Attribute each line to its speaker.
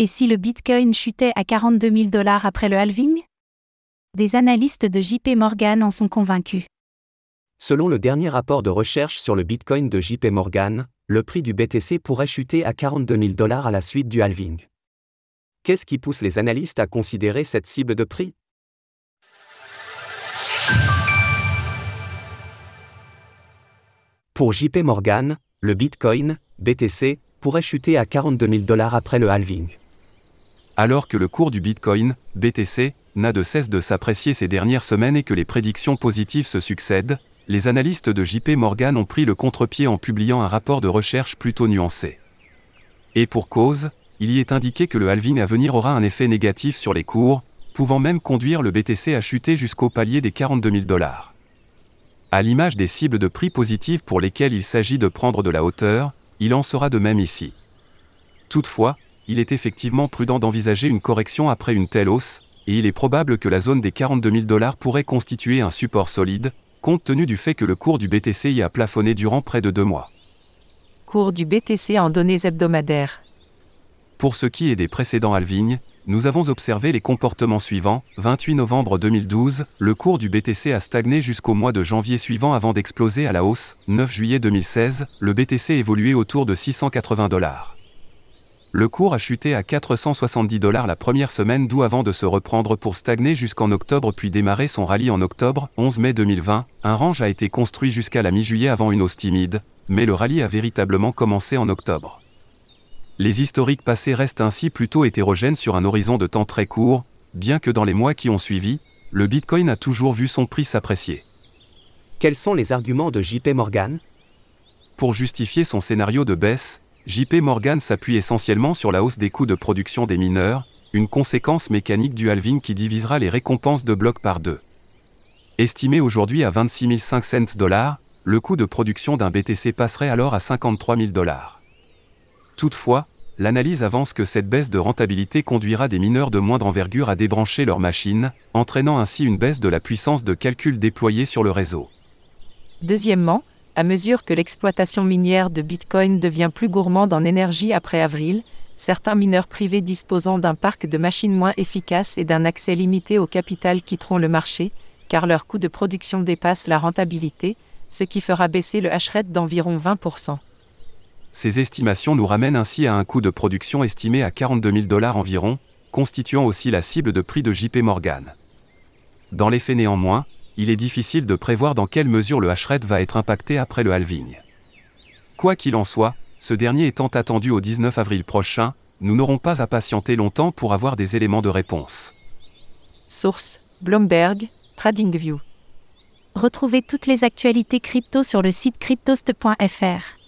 Speaker 1: Et si le Bitcoin chutait à 42 000 dollars après le halving? Des analystes de JP Morgan en sont convaincus.
Speaker 2: Selon le dernier rapport de recherche sur le Bitcoin de JP Morgan, le prix du BTC pourrait chuter à 42 000 dollars à la suite du halving. Qu'est-ce qui pousse les analystes à considérer cette cible de prix? Pour JP Morgan, le Bitcoin, BTC, pourrait chuter à 42 000 dollars après le halving.
Speaker 3: Alors que le cours du Bitcoin, BTC, n'a de cesse de s'apprécier ces dernières semaines et que les prédictions positives se succèdent, les analystes de JP Morgan ont pris le contre-pied en publiant un rapport de recherche plutôt nuancé. Et pour cause, il y est indiqué que le halving à venir aura un effet négatif sur les cours, pouvant même conduire le BTC à chuter jusqu'au palier des 42 000 dollars. À l'image des cibles de prix positives pour lesquelles il s'agit de prendre de la hauteur, il en sera de même ici. Toutefois, il est effectivement prudent d'envisager une correction après une telle hausse, et il est probable que la zone des 42 000 dollars pourrait constituer un support solide, compte tenu du fait que le cours du BTC y a plafonné durant près de deux mois.
Speaker 4: Cours du BTC en données hebdomadaires.
Speaker 3: Pour ce qui est des précédents halvings, nous avons observé les comportements suivants. 28 novembre 2012, le cours du BTC a stagné jusqu'au mois de janvier suivant avant d'exploser à la hausse. 9 juillet 2016, le BTC évoluait autour de 680 dollars. Le cours a chuté à 470 dollars la première semaine d'où avant de se reprendre pour stagner jusqu'en octobre puis démarrer son rallye en octobre, 11 mai 2020. Un range a été construit jusqu'à la mi-juillet avant une hausse timide, mais le rallye a véritablement commencé en octobre. Les historiques passés restent ainsi plutôt hétérogènes sur un horizon de temps très court, bien que dans les mois qui ont suivi, le Bitcoin a toujours vu son prix s'apprécier.
Speaker 2: Quels sont les arguments de JP Morgan?
Speaker 3: Pour justifier son scénario de baisse, JP Morgan s'appuie essentiellement sur la hausse des coûts de production des mineurs, une conséquence mécanique du halving qui divisera les récompenses de blocs par deux. Estimé aujourd'hui à 26 500 dollars, le coût de production d'un BTC passerait alors à 53 000 dollars. Toutefois, l'analyse avance que cette baisse de rentabilité conduira des mineurs de moindre envergure à débrancher leurs machines, entraînant ainsi une baisse de la puissance de calcul déployée sur le réseau.
Speaker 4: Deuxièmement, à mesure que l'exploitation minière de Bitcoin devient plus gourmande en énergie après avril, certains mineurs privés disposant d'un parc de machines moins efficaces et d'un accès limité au capital quitteront le marché, car leur coût de production dépasse la rentabilité, ce qui fera baisser le hash rate d'environ 20%.
Speaker 3: Ces estimations nous ramènent ainsi à un coût de production estimé à 42 000 dollars environ, constituant aussi la cible de prix de JP Morgan. Dans les faits néanmoins, il est difficile de prévoir dans quelle mesure le hashrate va être impacté après le halving. Quoi qu'il en soit, ce dernier étant attendu au 19 avril prochain, nous n'aurons pas à patienter longtemps pour avoir des éléments de réponse.
Speaker 4: Source Bloomberg, TradingView.
Speaker 1: Retrouvez toutes les actualités crypto sur le site cryptost.fr.